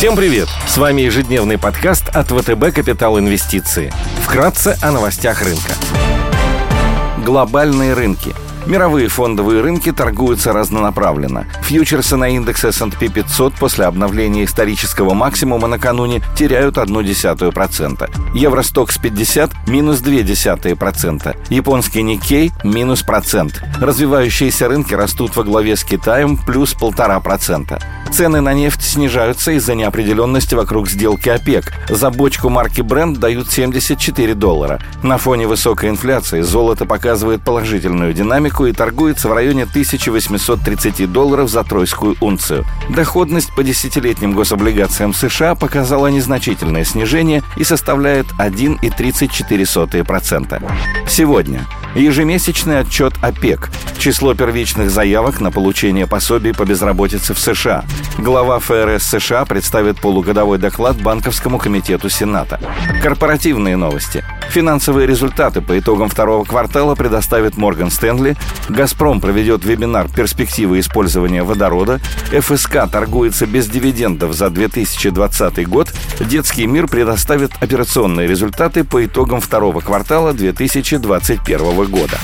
Всем привет! С вами ежедневный подкаст от ВТБ «Капитал Инвестиции». Вкратце о новостях рынка. Глобальные рынки – Мировые фондовые рынки торгуются разнонаправленно. Фьючерсы на индекс S&P 500 после обновления исторического максимума накануне теряют 0,1%. Евростокс 50 – минус 0,2%. Японский Никей – минус процент. Развивающиеся рынки растут во главе с Китаем – плюс 1,5%. Цены на нефть снижаются из-за неопределенности вокруг сделки ОПЕК. За бочку марки Brent дают 74 доллара. На фоне высокой инфляции золото показывает положительную динамику и торгуется в районе 1830 долларов за тройскую унцию. Доходность по десятилетним гособлигациям США показала незначительное снижение и составляет 1,34%. Сегодня ежемесячный отчет ОПЕК, число первичных заявок на получение пособий по безработице в США. Глава ФРС США представит полугодовой доклад Банковскому комитету Сената. Корпоративные новости. Финансовые результаты по итогам второго квартала предоставит Морган Стэнли, «Газпром» проведет вебинар «Перспективы использования водорода», ФСК торгуется без дивидендов за 2020 год, «Детский мир» предоставит операционные результаты по итогам второго квартала 2021 года.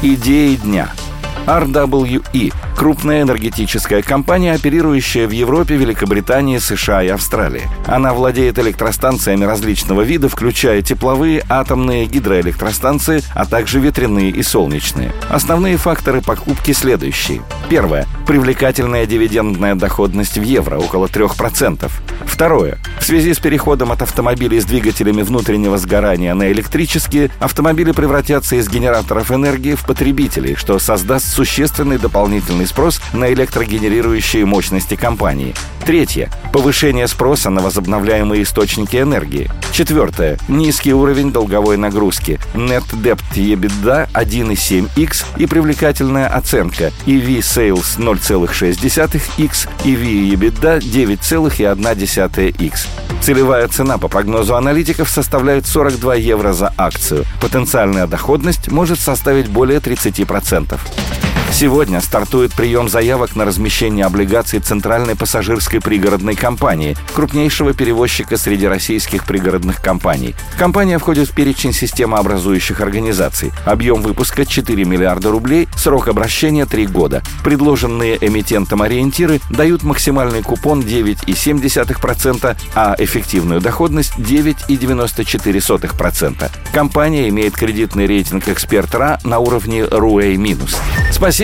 Идеи дня – RWE – крупная энергетическая компания, оперирующая в Европе, Великобритании, США и Австралии. Она владеет электростанциями различного вида, включая тепловые, атомные, гидроэлектростанции, а также ветряные и солнечные. Основные факторы покупки следующие. Первое. Привлекательная дивидендная доходность в евро – около 3%. Второе. В связи с переходом от автомобилей с двигателями внутреннего сгорания на электрические, автомобили превратятся из генераторов энергии в потребителей, что создаст существенный дополнительный спрос на электрогенерирующие мощности компании. Третье. Повышение спроса на возобновляемые источники энергии. Четвертое. Низкий уровень долговой нагрузки. Net Debt EBITDA 1,7x и привлекательная оценка EV Sales 0,6x, EV EBITDA 9,1x. Целевая цена по прогнозу аналитиков составляет 42 евро за акцию. Потенциальная доходность может составить более 30%. Сегодня стартует прием заявок на размещение облигаций Центральной пассажирской пригородной компании, крупнейшего перевозчика среди российских пригородных компаний. Компания входит в перечень системообразующих организаций. Объем выпуска 4 миллиарда рублей, срок обращения 3 года. Предложенные эмитентом ориентиры дают максимальный купон 9,7%, а эффективную доходность 9,94%. Компания имеет кредитный рейтинг «Эксперт РА» на уровне RUA-. Спасибо